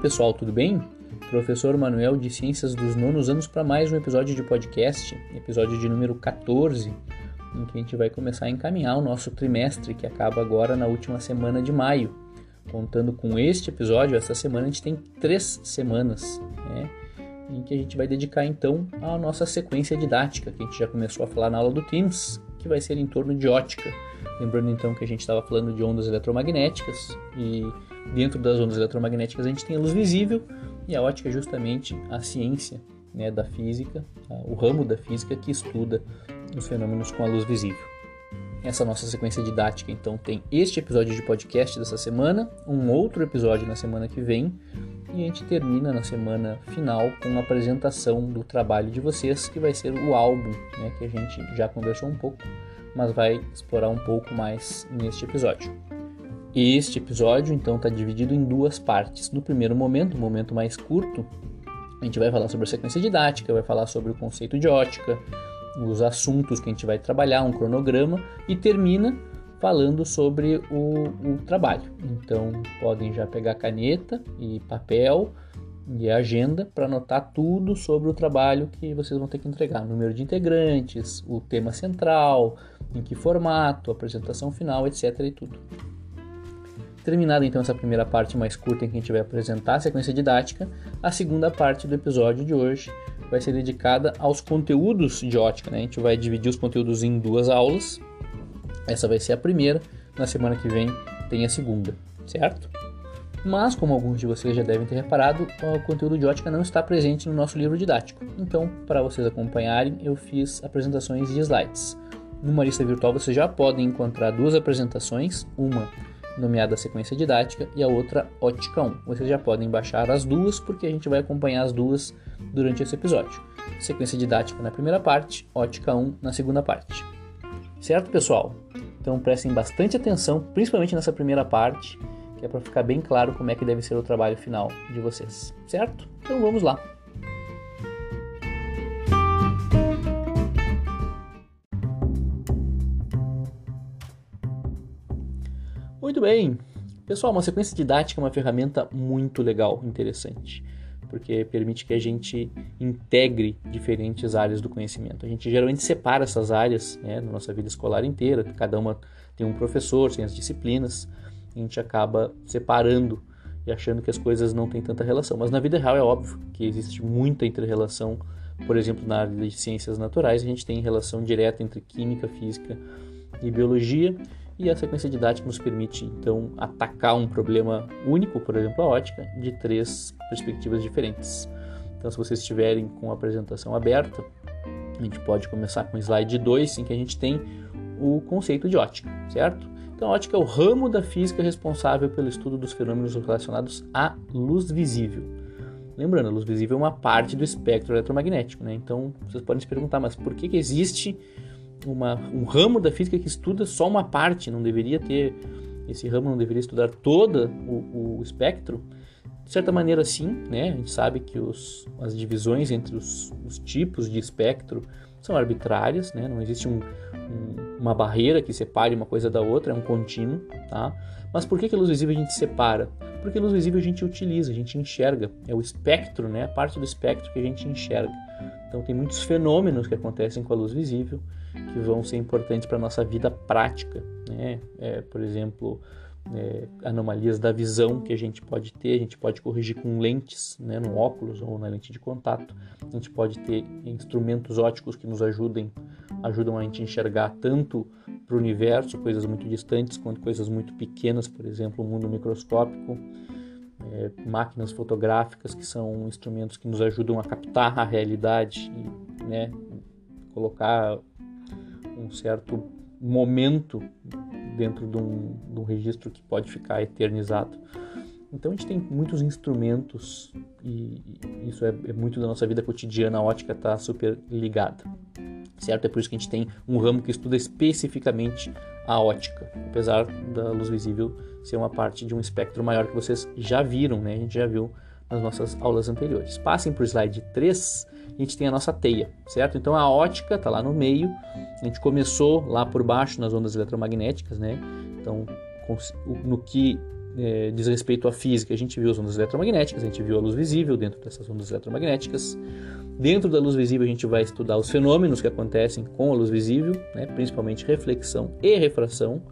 pessoal, tudo bem? Professor Manuel de Ciências dos Nonos Anos para mais um episódio de podcast, episódio de número 14, em que a gente vai começar a encaminhar o nosso trimestre que acaba agora na última semana de maio. Contando com este episódio, essa semana a gente tem três semanas, né? Em que a gente vai dedicar então à nossa sequência didática, que a gente já começou a falar na aula do Teams, que vai ser em torno de ótica. Lembrando então que a gente estava falando de ondas eletromagnéticas e dentro das ondas eletromagnéticas a gente tem a luz visível e a ótica é justamente a ciência né, da física, o ramo da física que estuda os fenômenos com a luz visível. Essa nossa sequência didática então tem este episódio de podcast dessa semana, um outro episódio na semana que vem e a gente termina na semana final com a apresentação do trabalho de vocês, que vai ser o álbum, né, que a gente já conversou um pouco mas vai explorar um pouco mais neste episódio. Este episódio então está dividido em duas partes. No primeiro momento, um momento mais curto, a gente vai falar sobre a sequência didática, vai falar sobre o conceito de ótica, os assuntos que a gente vai trabalhar, um cronograma e termina falando sobre o, o trabalho. Então podem já pegar caneta e papel e agenda para anotar tudo sobre o trabalho que vocês vão ter que entregar, número de integrantes, o tema central, em que formato, apresentação final, etc. e tudo. Terminada então essa primeira parte mais curta em que a gente vai apresentar a sequência didática, a segunda parte do episódio de hoje vai ser dedicada aos conteúdos de ótica. Né? A gente vai dividir os conteúdos em duas aulas. Essa vai ser a primeira, na semana que vem tem a segunda, certo? Mas, como alguns de vocês já devem ter reparado, o conteúdo de ótica não está presente no nosso livro didático. Então, para vocês acompanharem, eu fiz apresentações de slides. Numa lista virtual vocês já podem encontrar duas apresentações, uma nomeada sequência didática e a outra ótica 1. Vocês já podem baixar as duas porque a gente vai acompanhar as duas durante esse episódio. Sequência didática na primeira parte, ótica 1 na segunda parte. Certo, pessoal? Então prestem bastante atenção, principalmente nessa primeira parte, que é para ficar bem claro como é que deve ser o trabalho final de vocês. Certo? Então vamos lá. Muito bem. Pessoal, uma sequência didática é uma ferramenta muito legal, interessante, porque permite que a gente integre diferentes áreas do conhecimento. A gente geralmente separa essas áreas né, na nossa vida escolar inteira, cada uma tem um professor, tem as disciplinas, a gente acaba separando e achando que as coisas não têm tanta relação. Mas na vida real é óbvio que existe muita interrelação. Por exemplo, na área de ciências naturais, a gente tem relação direta entre química, física e biologia e a sequência didática nos permite então atacar um problema único, por exemplo, a ótica, de três perspectivas diferentes. Então, se vocês estiverem com a apresentação aberta, a gente pode começar com o slide 2, em que a gente tem o conceito de ótica, certo? Então, a ótica é o ramo da física responsável pelo estudo dos fenômenos relacionados à luz visível. Lembrando, a luz visível é uma parte do espectro eletromagnético, né? Então, vocês podem se perguntar, mas por que, que existe uma, um ramo da física que estuda só uma parte, não deveria ter, esse ramo não deveria estudar todo o, o espectro. De certa maneira, sim, né? A gente sabe que os, as divisões entre os, os tipos de espectro são arbitrárias, né? Não existe um, um, uma barreira que separe uma coisa da outra, é um contínuo, tá? Mas por que, que a luz visível a gente separa? Porque a luz visível a gente utiliza, a gente enxerga, é o espectro, né? A parte do espectro que a gente enxerga. Então tem muitos fenômenos que acontecem com a luz visível que vão ser importantes para a nossa vida prática, né? É, por exemplo, é, anomalias da visão que a gente pode ter, a gente pode corrigir com lentes, né, no óculos ou na lente de contato. A gente pode ter instrumentos óticos que nos ajudem, ajudam a gente enxergar tanto para o universo, coisas muito distantes, quanto coisas muito pequenas, por exemplo, o mundo microscópico. É, máquinas fotográficas que são instrumentos que nos ajudam a captar a realidade e né, colocar um certo momento dentro de um, de um registro que pode ficar eternizado. Então a gente tem muitos instrumentos e isso é, é muito da nossa vida cotidiana, a ótica está super ligada, certo? É por isso que a gente tem um ramo que estuda especificamente a ótica, apesar da luz visível ser uma parte de um espectro maior que vocês já viram, né? A gente já viu nas nossas aulas anteriores. Passem para o slide 3 a gente tem a nossa teia, certo? Então a ótica está lá no meio, a gente começou lá por baixo nas ondas eletromagnéticas, né? Então, no que é, diz respeito à física, a gente viu as ondas eletromagnéticas, a gente viu a luz visível dentro dessas ondas eletromagnéticas. Dentro da luz visível, a gente vai estudar os fenômenos que acontecem com a luz visível, né, principalmente reflexão e refração,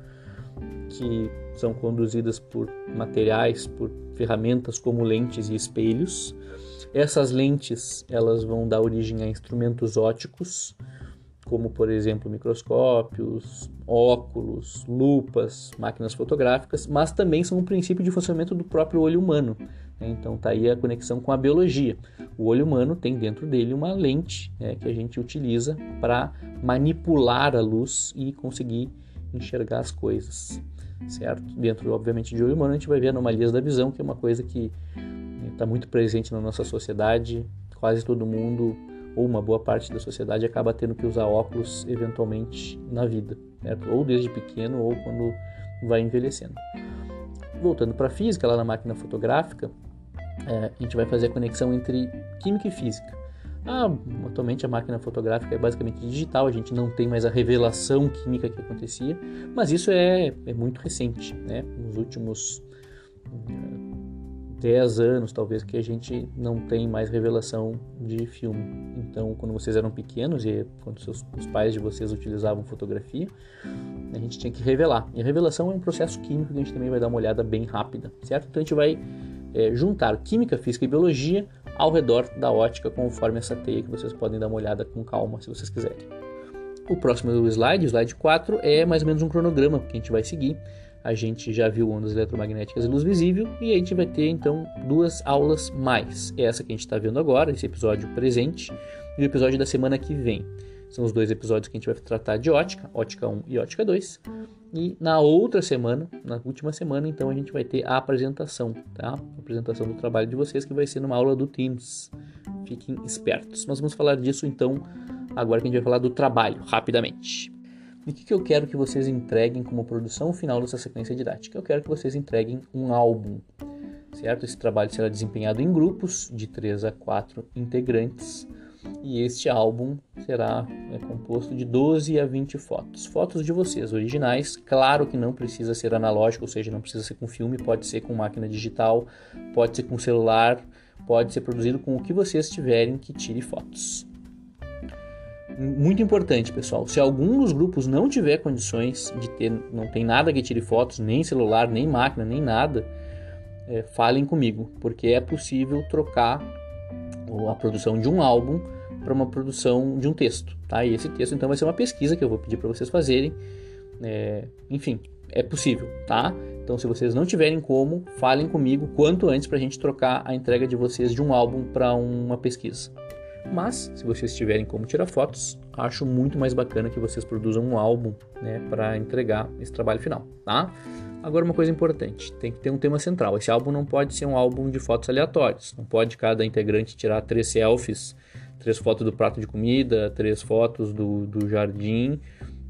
que são conduzidas por materiais, por ferramentas como lentes e espelhos. Essas lentes elas vão dar origem a instrumentos óticos, como por exemplo microscópios, óculos, lupas, máquinas fotográficas, mas também são um princípio de funcionamento do próprio olho humano. Né? Então tá aí a conexão com a biologia. O olho humano tem dentro dele uma lente né, que a gente utiliza para manipular a luz e conseguir enxergar as coisas, certo? Dentro, obviamente, de olho humano a gente vai ver anomalias da visão, que é uma coisa que está né, muito presente na nossa sociedade. Quase todo mundo ou uma boa parte da sociedade acaba tendo que usar óculos eventualmente na vida, certo? ou desde pequeno ou quando vai envelhecendo. Voltando para a física, lá na máquina fotográfica, é, a gente vai fazer a conexão entre química e física. Ah, atualmente a máquina fotográfica é basicamente digital, a gente não tem mais a revelação química que acontecia, mas isso é, é muito recente, né? Nos últimos 10 anos, talvez, que a gente não tem mais revelação de filme. Então, quando vocês eram pequenos e quando seus, os pais de vocês utilizavam fotografia, a gente tinha que revelar. E a revelação é um processo químico que a gente também vai dar uma olhada bem rápida, certo? Então, a gente vai é, juntar química, física e biologia ao redor da ótica, conforme essa teia que vocês podem dar uma olhada com calma, se vocês quiserem. O próximo slide, slide 4, é mais ou menos um cronograma que a gente vai seguir a gente já viu ondas eletromagnéticas e luz visível, e a gente vai ter então duas aulas mais. Essa que a gente está vendo agora, esse episódio presente, e o episódio da semana que vem. São os dois episódios que a gente vai tratar de ótica, ótica 1 e ótica 2. E na outra semana, na última semana, então a gente vai ter a apresentação, tá? A apresentação do trabalho de vocês que vai ser numa aula do Teams. Fiquem espertos. Nós vamos falar disso então agora que a gente vai falar do trabalho, rapidamente. E o que, que eu quero que vocês entreguem como produção final dessa sequência didática? Eu quero que vocês entreguem um álbum, certo? Esse trabalho será desempenhado em grupos de 3 a 4 integrantes e este álbum será é, composto de 12 a 20 fotos. Fotos de vocês originais, claro que não precisa ser analógico, ou seja, não precisa ser com filme, pode ser com máquina digital, pode ser com celular, pode ser produzido com o que vocês tiverem que tire fotos muito importante, pessoal. Se algum dos grupos não tiver condições de ter, não tem nada que tire fotos, nem celular, nem máquina, nem nada, é, falem comigo, porque é possível trocar a produção de um álbum para uma produção de um texto, tá? E esse texto então vai ser uma pesquisa que eu vou pedir para vocês fazerem. É, enfim, é possível, tá? Então, se vocês não tiverem como, falem comigo quanto antes para a gente trocar a entrega de vocês de um álbum para uma pesquisa. Mas, se vocês tiverem como tirar fotos, acho muito mais bacana que vocês produzam um álbum né, para entregar esse trabalho final, tá? Agora, uma coisa importante: tem que ter um tema central. Esse álbum não pode ser um álbum de fotos aleatórias. Não pode cada integrante tirar três selfies, três fotos do prato de comida, três fotos do, do jardim,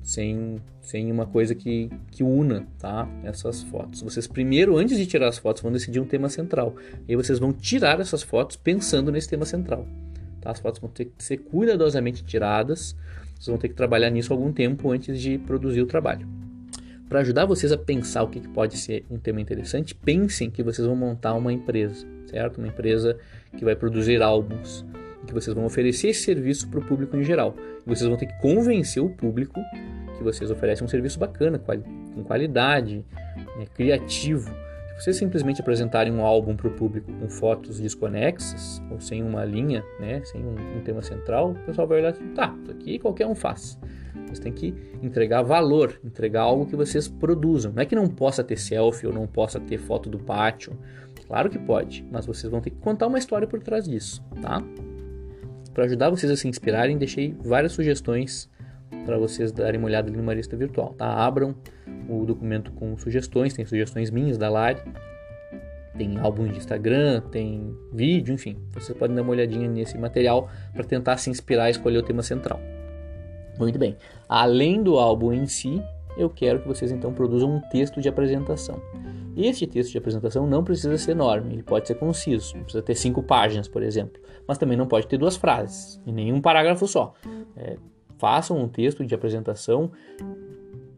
sem, sem uma coisa que, que una tá? essas fotos. Vocês, primeiro, antes de tirar as fotos, vão decidir um tema central. E aí vocês vão tirar essas fotos pensando nesse tema central. Tá? As fotos vão ter que ser cuidadosamente tiradas. Vocês vão ter que trabalhar nisso algum tempo antes de produzir o trabalho. Para ajudar vocês a pensar o que pode ser um tema interessante, pensem que vocês vão montar uma empresa, certo? Uma empresa que vai produzir álbuns, que vocês vão oferecer esse serviço para o público em geral. E vocês vão ter que convencer o público que vocês oferecem um serviço bacana, com qualidade, né, criativo, vocês simplesmente apresentarem um álbum para o público com fotos desconexas ou sem uma linha, né, sem um, um tema central, o pessoal vai olhar e tá, isso aqui qualquer um faz. Você tem que entregar valor, entregar algo que vocês produzam. Não é que não possa ter selfie ou não possa ter foto do pátio. Claro que pode, mas vocês vão ter que contar uma história por trás disso, tá? Para ajudar vocês a se inspirarem, deixei várias sugestões para vocês darem uma olhada ali no Marista Virtual, tá? Abram o documento com sugestões, tem sugestões minhas da Lari, tem álbuns de Instagram, tem vídeo, enfim. Vocês podem dar uma olhadinha nesse material para tentar se inspirar e escolher o tema central. Muito bem. Além do álbum em si, eu quero que vocês então produzam um texto de apresentação. Este texto de apresentação não precisa ser enorme, ele pode ser conciso, não precisa ter cinco páginas, por exemplo, mas também não pode ter duas frases e nenhum parágrafo só. É, façam um texto de apresentação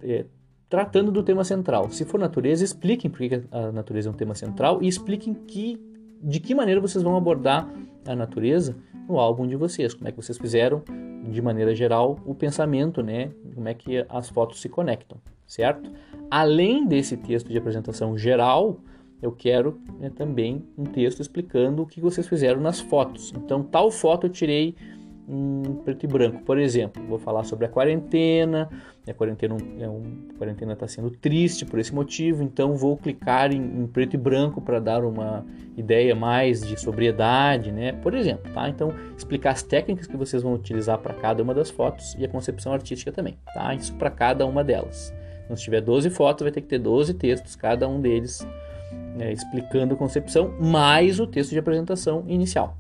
é, tratando do tema central. Se for natureza, expliquem por que a natureza é um tema central e expliquem que, de que maneira vocês vão abordar a natureza no álbum de vocês, como é que vocês fizeram de maneira geral o pensamento, né? Como é que as fotos se conectam, certo? Além desse texto de apresentação geral, eu quero né, também um texto explicando o que vocês fizeram nas fotos. Então, tal foto eu tirei em preto e branco, por exemplo. Vou falar sobre a quarentena. A quarentena é um, está sendo triste por esse motivo, então vou clicar em, em preto e branco para dar uma ideia mais de sobriedade, né? Por exemplo, tá? Então explicar as técnicas que vocês vão utilizar para cada uma das fotos e a concepção artística também, tá? Isso para cada uma delas. Então, se tiver 12 fotos, vai ter que ter 12 textos, cada um deles né, explicando a concepção, mais o texto de apresentação inicial.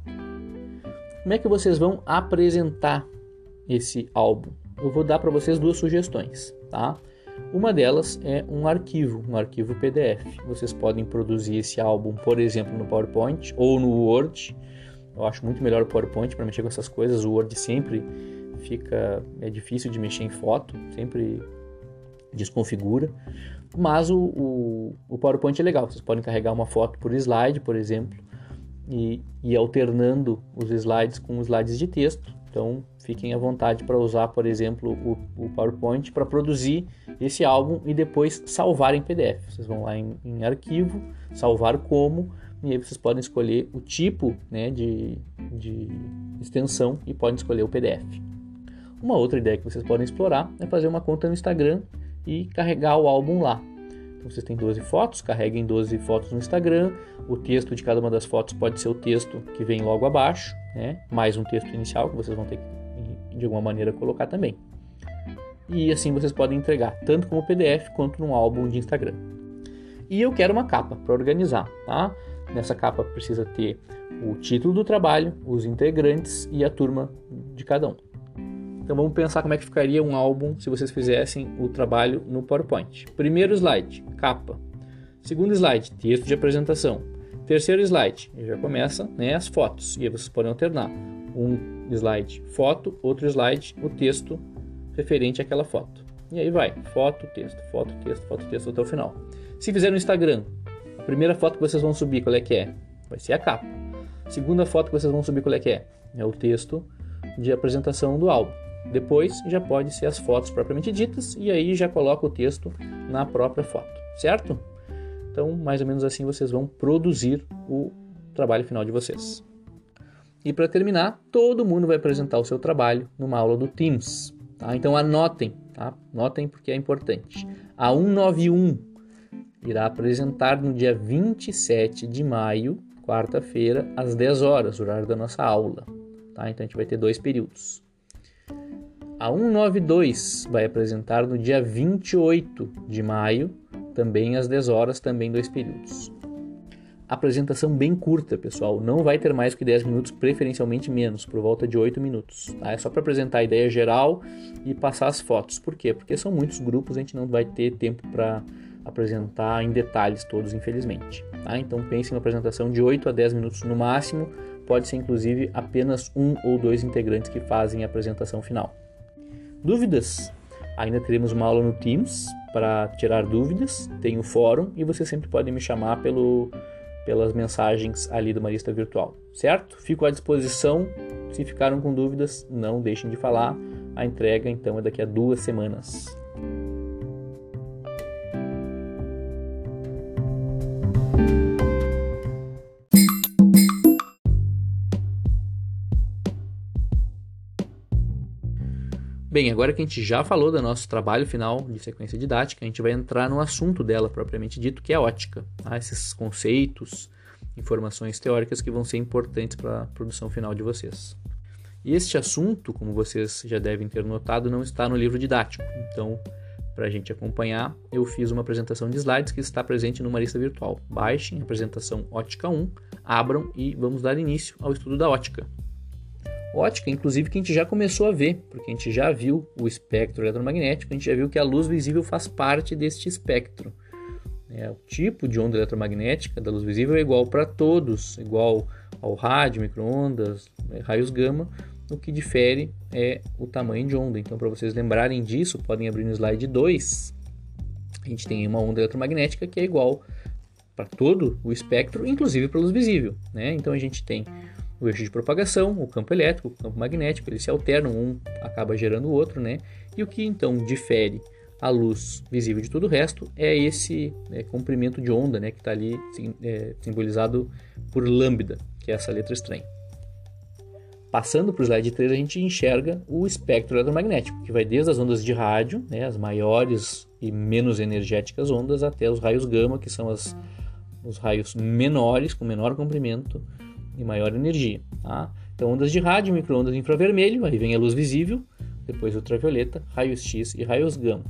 Como é que vocês vão apresentar esse álbum? Eu vou dar para vocês duas sugestões, tá? Uma delas é um arquivo, um arquivo PDF. Vocês podem produzir esse álbum, por exemplo, no PowerPoint ou no Word. Eu acho muito melhor o PowerPoint para mexer com essas coisas. O Word sempre fica é difícil de mexer em foto, sempre desconfigura. Mas o, o, o PowerPoint é legal. Vocês podem carregar uma foto por slide, por exemplo, e, e alternando os slides com slides de texto. Então, fiquem à vontade para usar, por exemplo, o, o PowerPoint para produzir esse álbum e depois salvar em PDF. Vocês vão lá em, em, arquivo, salvar como, e aí vocês podem escolher o tipo né, de, de extensão e podem escolher o PDF. Uma outra ideia que vocês podem explorar é fazer uma conta no Instagram e carregar o álbum lá. Então vocês têm 12 fotos, carreguem 12 fotos no Instagram. O texto de cada uma das fotos pode ser o texto que vem logo abaixo, né? mais um texto inicial que vocês vão ter que de alguma maneira colocar também. E assim vocês podem entregar tanto como PDF quanto num álbum de Instagram. E eu quero uma capa para organizar, tá? Nessa capa precisa ter o título do trabalho, os integrantes e a turma de cada um. Então vamos pensar como é que ficaria um álbum se vocês fizessem o trabalho no PowerPoint. Primeiro slide, capa. Segundo slide, texto de apresentação. Terceiro slide, já começa né, as fotos. E aí vocês podem alternar. Um slide, foto, outro slide, o texto referente àquela foto. E aí vai, foto, texto, foto, texto, foto, texto até o final. Se fizer no Instagram, a primeira foto que vocês vão subir, qual é que é? Vai ser a capa. Segunda foto que vocês vão subir, qual é que é? É o texto de apresentação do álbum. Depois já pode ser as fotos propriamente ditas e aí já coloca o texto na própria foto, certo? Então, mais ou menos assim vocês vão produzir o trabalho final de vocês. E para terminar, todo mundo vai apresentar o seu trabalho numa aula do Teams. Tá? Então anotem, tá? Anotem porque é importante. A 191 irá apresentar no dia 27 de maio, quarta-feira, às 10 horas, horário da nossa aula. Tá? Então a gente vai ter dois períodos. A 192 vai apresentar no dia 28 de maio, também às 10 horas, também dois períodos. Apresentação bem curta, pessoal, não vai ter mais que 10 minutos, preferencialmente menos, por volta de 8 minutos. Tá? É só para apresentar a ideia geral e passar as fotos. Por quê? Porque são muitos grupos, a gente não vai ter tempo para apresentar em detalhes todos, infelizmente. Tá? Então pense em uma apresentação de 8 a 10 minutos no máximo, pode ser inclusive apenas um ou dois integrantes que fazem a apresentação final. Dúvidas? Ainda teremos uma aula no Teams para tirar dúvidas, tem o fórum e você sempre pode me chamar pelo, pelas mensagens ali do Marista Virtual, certo? Fico à disposição. Se ficaram com dúvidas, não deixem de falar. A entrega então é daqui a duas semanas. Bem, agora que a gente já falou do nosso trabalho final de sequência didática, a gente vai entrar no assunto dela propriamente dito, que é ótica. Tá? Esses conceitos, informações teóricas que vão ser importantes para a produção final de vocês. E este assunto, como vocês já devem ter notado, não está no livro didático. Então, para a gente acompanhar, eu fiz uma apresentação de slides que está presente no Marista Virtual. Baixem a apresentação Ótica 1, abram e vamos dar início ao estudo da ótica ótica, inclusive que a gente já começou a ver, porque a gente já viu o espectro eletromagnético, a gente já viu que a luz visível faz parte deste espectro. É, o tipo de onda eletromagnética da luz visível é igual para todos, igual ao rádio, microondas, né, raios gama. O que difere é o tamanho de onda. Então, para vocês lembrarem disso, podem abrir no slide 2. a gente tem uma onda eletromagnética que é igual para todo o espectro, inclusive para luz visível. Né? Então a gente tem o eixo de propagação, o campo elétrico, o campo magnético, eles se alternam, um acaba gerando o outro, né? E o que então difere a luz visível de todo o resto é esse é, comprimento de onda, né? Que está ali é, simbolizado por lambda, que é essa letra estranha. Passando para o slide 3, a gente enxerga o espectro eletromagnético, que vai desde as ondas de rádio, né, as maiores e menos energéticas ondas, até os raios gama, que são as, os raios menores, com menor comprimento e maior energia. Tá? Então, ondas de rádio, microondas infravermelho, aí vem a luz visível, depois ultravioleta, raios X e raios gama.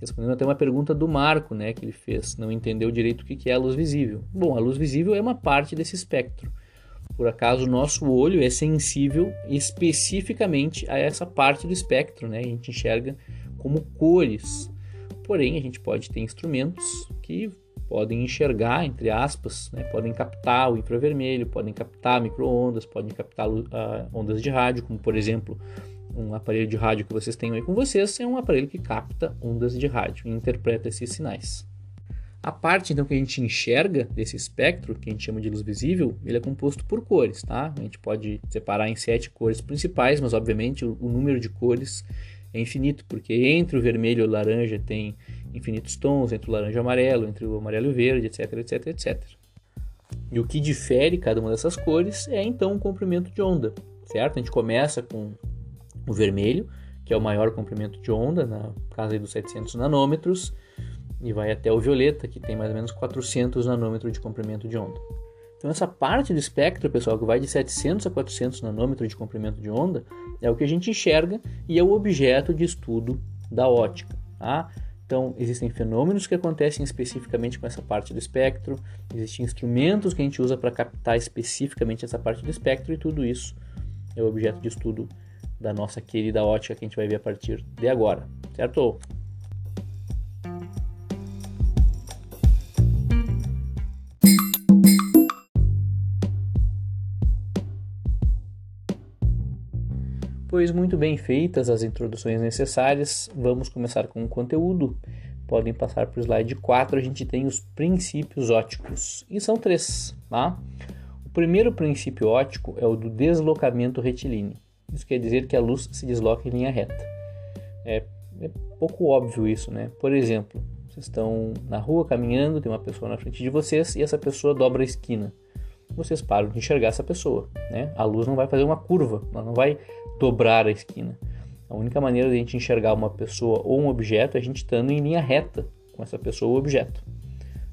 Respondendo até uma pergunta do Marco, né, que ele fez, não entendeu direito o que é a luz visível. Bom, a luz visível é uma parte desse espectro. Por acaso, o nosso olho é sensível especificamente a essa parte do espectro, né? A gente enxerga como cores. Porém, a gente pode ter instrumentos que podem enxergar, entre aspas, né? podem captar o infravermelho, podem captar microondas, podem captar uh, ondas de rádio, como por exemplo um aparelho de rádio que vocês têm aí com vocês é um aparelho que capta ondas de rádio e interpreta esses sinais. A parte então que a gente enxerga desse espectro, que a gente chama de luz visível, ele é composto por cores, tá? A gente pode separar em sete cores principais, mas obviamente o, o número de cores é infinito, porque entre o vermelho e o laranja tem infinitos tons, entre o laranja e o amarelo, entre o amarelo e o verde, etc, etc, etc. E o que difere cada uma dessas cores é então o comprimento de onda, certo? A gente começa com o vermelho, que é o maior comprimento de onda, na casa dos 700 nanômetros, e vai até o violeta, que tem mais ou menos 400 nanômetros de comprimento de onda. Então essa parte do espectro, pessoal, que vai de 700 a 400 nanômetros de comprimento de onda, é o que a gente enxerga e é o objeto de estudo da ótica. Tá? Então existem fenômenos que acontecem especificamente com essa parte do espectro, existem instrumentos que a gente usa para captar especificamente essa parte do espectro e tudo isso é o objeto de estudo da nossa querida ótica que a gente vai ver a partir de agora, certo? Pois muito bem feitas as introduções necessárias, vamos começar com o conteúdo. Podem passar para o slide 4, a gente tem os princípios óticos, e são três. Tá? O primeiro princípio ótico é o do deslocamento retilíneo. Isso quer dizer que a luz se desloca em linha reta. É, é pouco óbvio isso, né? Por exemplo, vocês estão na rua caminhando, tem uma pessoa na frente de vocês e essa pessoa dobra a esquina vocês param de enxergar essa pessoa. Né? A luz não vai fazer uma curva, ela não vai dobrar a esquina. A única maneira de a gente enxergar uma pessoa ou um objeto é a gente estando em linha reta com essa pessoa ou objeto,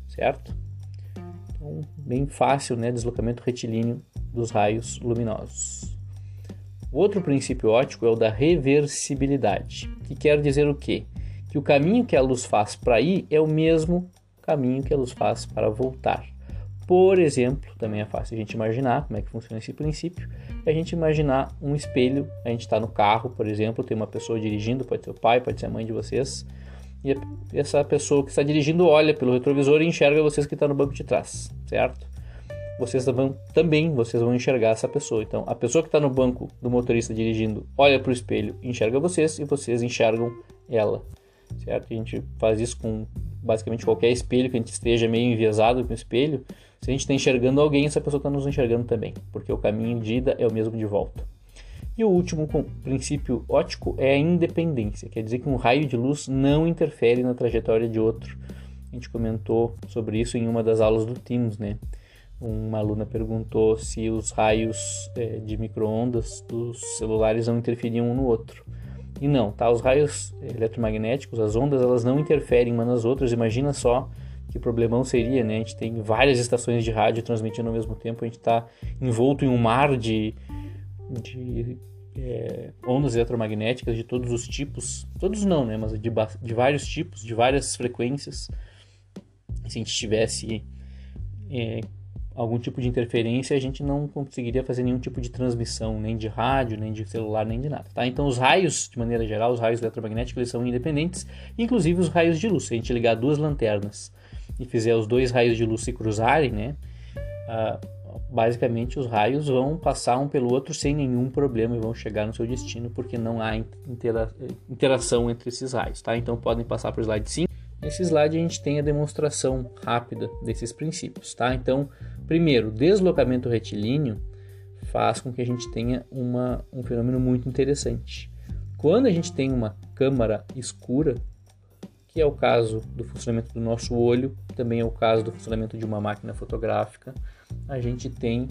certo? Então, bem fácil, né? Deslocamento retilíneo dos raios luminosos. O outro princípio óptico é o da reversibilidade, que quer dizer o quê? Que o caminho que a luz faz para ir é o mesmo caminho que a luz faz para voltar. Por exemplo, também é fácil a gente imaginar como é que funciona esse princípio, é a gente imaginar um espelho, a gente está no carro, por exemplo, tem uma pessoa dirigindo, pode ser o pai, pode ser a mãe de vocês, e essa pessoa que está dirigindo olha pelo retrovisor e enxerga vocês que estão tá no banco de trás, certo? Vocês vão, também vocês vão enxergar essa pessoa. Então, a pessoa que está no banco do motorista dirigindo olha para o espelho, enxerga vocês e vocês enxergam ela, certo? A gente faz isso com basicamente qualquer espelho que a gente esteja meio enviesado com o espelho se a gente está enxergando alguém, essa pessoa está nos enxergando também, porque o caminho de ida é o mesmo de volta. E o último princípio óptico é a independência, quer dizer que um raio de luz não interfere na trajetória de outro. A gente comentou sobre isso em uma das aulas do Teams, né? Uma aluna perguntou se os raios é, de microondas dos celulares não interferiam um no outro. E não, tá? Os raios eletromagnéticos, as ondas, elas não interferem umas nas outras. Imagina só que problemão seria, né? A gente tem várias estações de rádio transmitindo ao mesmo tempo, a gente está envolto em um mar de, de é, ondas eletromagnéticas de todos os tipos, todos não, né? Mas de, de vários tipos, de várias frequências. Se a gente tivesse é, algum tipo de interferência, a gente não conseguiria fazer nenhum tipo de transmissão, nem de rádio, nem de celular, nem de nada, tá? Então os raios, de maneira geral, os raios eletromagnéticos, eles são independentes, inclusive os raios de luz. Se a gente ligar duas lanternas e fizer os dois raios de luz se cruzarem, né? Basicamente os raios vão passar um pelo outro sem nenhum problema e vão chegar no seu destino porque não há intera interação entre esses raios, tá? Então podem passar para o slide 5. Nesse slide a gente tem a demonstração rápida desses princípios, tá? Então, primeiro, deslocamento retilíneo faz com que a gente tenha uma, um fenômeno muito interessante. Quando a gente tem uma câmara escura, que é o caso do funcionamento do nosso olho, também é o caso do funcionamento de uma máquina fotográfica, a gente tem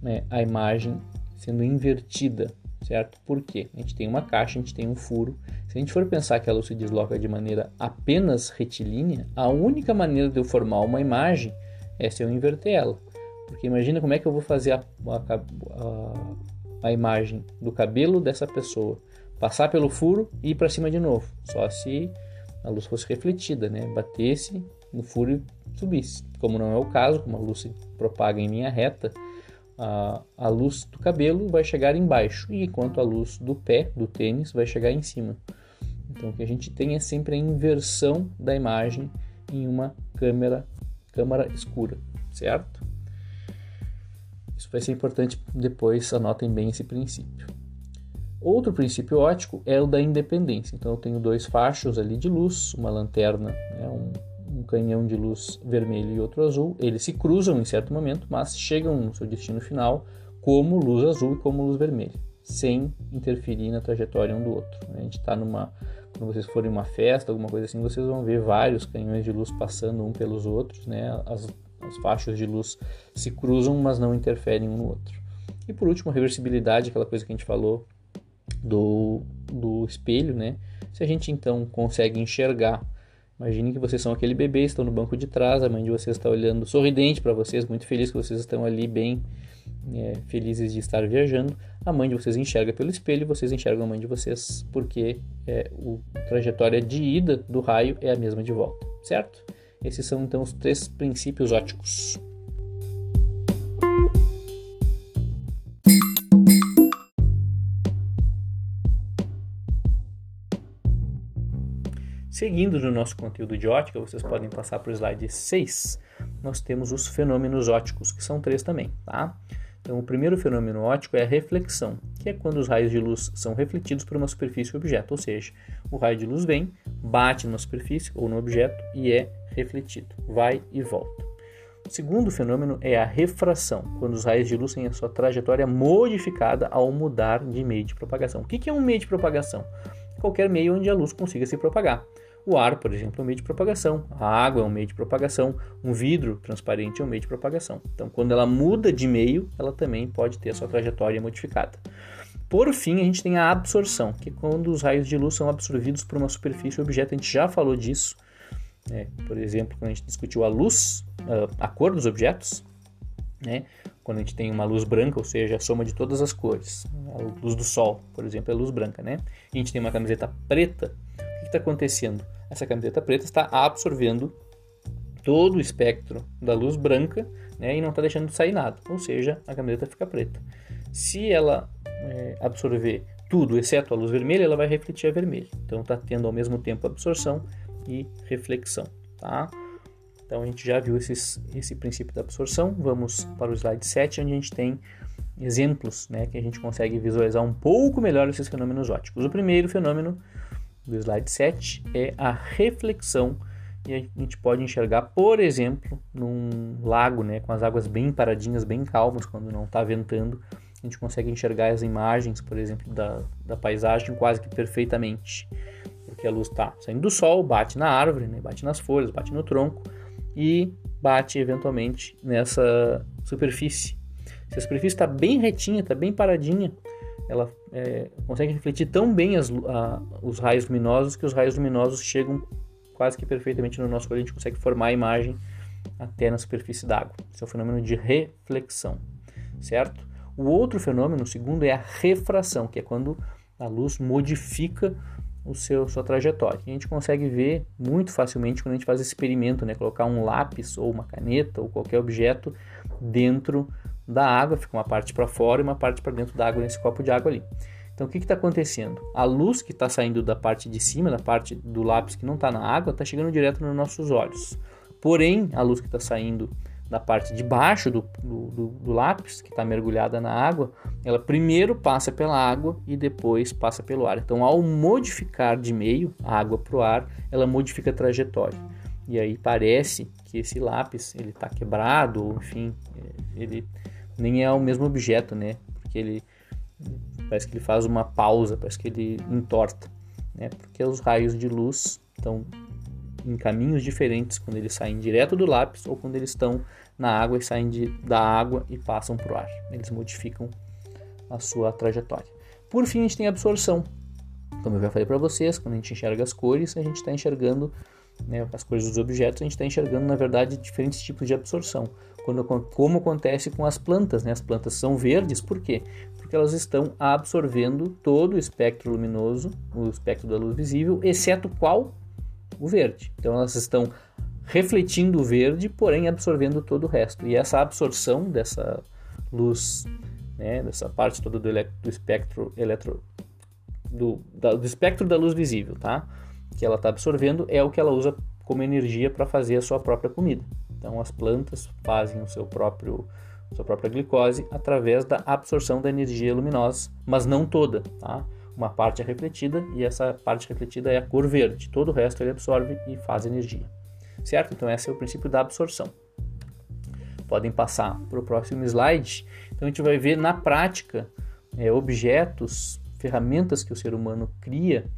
né, a imagem sendo invertida, certo? Por quê? A gente tem uma caixa, a gente tem um furo. Se a gente for pensar que a luz se desloca de maneira apenas retilínea, a única maneira de eu formar uma imagem é se eu inverter ela. Porque imagina como é que eu vou fazer a, a, a, a imagem do cabelo dessa pessoa. Passar pelo furo e ir para cima de novo. Só se a luz fosse refletida, né? Batesse no furo e subisse. Como não é o caso, como a luz se propaga em linha reta, a, a luz do cabelo vai chegar embaixo, e enquanto a luz do pé, do tênis, vai chegar em cima. Então o que a gente tem é sempre a inversão da imagem em uma câmera, câmera escura, certo? Isso vai ser importante depois, anotem bem esse princípio. Outro princípio ótico é o da independência. Então eu tenho dois fachos ali de luz, uma lanterna, né, um, um canhão de luz vermelho e outro azul. Eles se cruzam em certo momento, mas chegam no seu destino final como luz azul e como luz vermelha, sem interferir na trajetória um do outro. A gente está numa. Quando vocês forem em uma festa, alguma coisa assim, vocês vão ver vários canhões de luz passando um pelos outros, né? As, as faixas de luz se cruzam, mas não interferem um no outro. E por último, a reversibilidade, aquela coisa que a gente falou do, do espelho, né? Se a gente então consegue enxergar, imagine que vocês são aquele bebê, estão no banco de trás, a mãe de vocês está olhando sorridente para vocês, muito feliz que vocês estão ali bem é, felizes de estar viajando. A mãe de vocês enxerga pelo espelho, vocês enxergam a mãe de vocês porque é, o, a trajetória de ida do raio é a mesma de volta, certo? Esses são então os três princípios óticos. Seguindo no nosso conteúdo de ótica, vocês podem passar para o slide 6. Nós temos os fenômenos óticos, que são três também, tá? Então, o primeiro fenômeno óptico é a reflexão, que é quando os raios de luz são refletidos por uma superfície ou objeto, ou seja, o raio de luz vem, bate numa superfície ou no objeto e é refletido, vai e volta. O segundo fenômeno é a refração, quando os raios de luz têm a sua trajetória modificada ao mudar de meio de propagação. O que é um meio de propagação? Qualquer meio onde a luz consiga se propagar. O ar, por exemplo, é um meio de propagação. A água é um meio de propagação. Um vidro transparente é um meio de propagação. Então, quando ela muda de meio, ela também pode ter a sua trajetória modificada. Por fim, a gente tem a absorção, que é quando os raios de luz são absorvidos por uma superfície ou objeto. A gente já falou disso. É, por exemplo, quando a gente discutiu a luz, a cor dos objetos, né? quando a gente tem uma luz branca, ou seja, a soma de todas as cores. A luz do sol, por exemplo, é luz branca, né? A gente tem uma camiseta preta, está acontecendo? Essa camiseta preta está absorvendo todo o espectro da luz branca né, e não está deixando de sair nada, ou seja, a camiseta fica preta. Se ela é, absorver tudo, exceto a luz vermelha, ela vai refletir a vermelha. Então está tendo ao mesmo tempo absorção e reflexão. Tá? Então a gente já viu esses, esse princípio da absorção. Vamos para o slide 7, onde a gente tem exemplos né, que a gente consegue visualizar um pouco melhor esses fenômenos ópticos. O primeiro fenômeno do slide 7 é a reflexão e a gente pode enxergar, por exemplo, num lago, né, com as águas bem paradinhas, bem calmas, quando não está ventando, a gente consegue enxergar as imagens, por exemplo, da, da paisagem quase que perfeitamente, porque a luz está saindo do sol, bate na árvore, né, bate nas folhas, bate no tronco e bate eventualmente nessa superfície. Se a superfície está bem retinha, está bem paradinha, ela é, consegue refletir tão bem as, a, os raios luminosos que os raios luminosos chegam quase que perfeitamente no nosso olho, a gente consegue formar a imagem até na superfície d'água. Esse é o fenômeno de reflexão, certo? O outro fenômeno, o segundo, é a refração, que é quando a luz modifica o seu sua trajetória. A gente consegue ver muito facilmente quando a gente faz experimento, né? Colocar um lápis ou uma caneta ou qualquer objeto dentro da água, fica uma parte para fora e uma parte para dentro da água nesse copo de água ali. Então o que está acontecendo? A luz que está saindo da parte de cima, da parte do lápis que não está na água, está chegando direto nos nossos olhos. Porém, a luz que está saindo da parte de baixo do, do, do lápis, que está mergulhada na água, ela primeiro passa pela água e depois passa pelo ar. Então, ao modificar de meio a água para o ar, ela modifica a trajetória. E aí parece que esse lápis ele está quebrado, ou enfim, ele nem é o mesmo objeto, né? Porque ele parece que ele faz uma pausa, parece que ele entorta, né? Porque os raios de luz estão em caminhos diferentes quando eles saem direto do lápis ou quando eles estão na água e saem de, da água e passam para o ar. Eles modificam a sua trajetória. Por fim, a gente tem a absorção. Como eu já falei para vocês, quando a gente enxerga as cores, a gente está enxergando né, as cores dos objetos, a gente está enxergando, na verdade, diferentes tipos de absorção. Quando, como acontece com as plantas, né? As plantas são verdes, por quê? Porque elas estão absorvendo todo o espectro luminoso, o espectro da luz visível, exceto qual? O verde. Então elas estão refletindo o verde, porém absorvendo todo o resto. E essa absorção dessa luz, né, dessa parte toda do, do espectro eletro, do, da, do espectro da luz visível, tá? Que ela está absorvendo é o que ela usa como energia para fazer a sua própria comida. Então as plantas fazem o seu próprio sua própria glicose através da absorção da energia luminosa, mas não toda, tá? Uma parte é refletida e essa parte refletida é a cor verde. Todo o resto ele absorve e faz energia. Certo? Então esse é o princípio da absorção. Podem passar para o próximo slide. Então a gente vai ver na prática é, objetos, ferramentas que o ser humano cria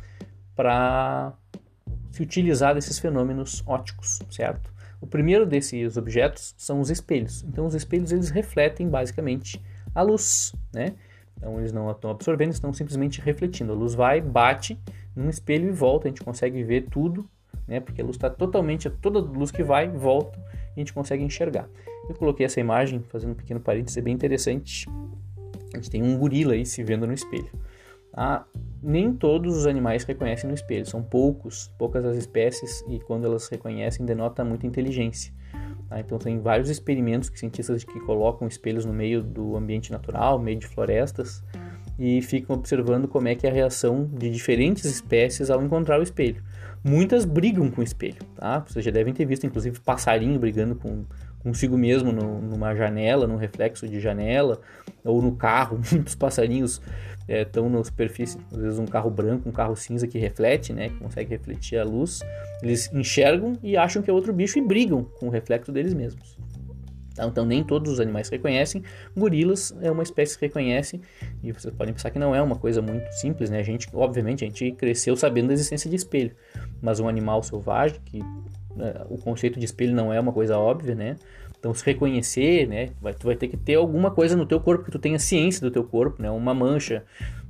para se utilizar desses fenômenos óticos, certo? O primeiro desses objetos são os espelhos. Então, os espelhos eles refletem basicamente a luz, né? Então, eles não estão absorvendo, estão simplesmente refletindo. A luz vai, bate num espelho e volta. A gente consegue ver tudo, né? Porque a luz está totalmente, toda luz que vai, volta a gente consegue enxergar. Eu coloquei essa imagem, fazendo um pequeno parênteses, é bem interessante. A gente tem um gorila aí se vendo no espelho. Ah, nem todos os animais reconhecem no espelho, são poucos, poucas as espécies e quando elas reconhecem denota muita inteligência. Tá? Então tem vários experimentos que cientistas que colocam espelhos no meio do ambiente natural, meio de florestas, e ficam observando como é que é a reação de diferentes espécies ao encontrar o espelho. Muitas brigam com o espelho, tá? Vocês já devem ter visto, inclusive, passarinho brigando com consigo mesmo no, numa janela, num reflexo de janela, ou no carro. Muitos passarinhos estão é, na superfície, às vezes um carro branco, um carro cinza que reflete, né, que consegue refletir a luz, eles enxergam e acham que é outro bicho e brigam com o reflexo deles mesmos. Então, então nem todos os animais reconhecem. Gorilas é uma espécie que reconhece e vocês podem pensar que não é uma coisa muito simples, né? A gente, obviamente, a gente cresceu sabendo da existência de espelho, mas um animal selvagem que o conceito de espelho não é uma coisa óbvia, né? Então, se reconhecer, né, vai, tu vai ter que ter alguma coisa no teu corpo que tu tenha ciência do teu corpo, né, uma mancha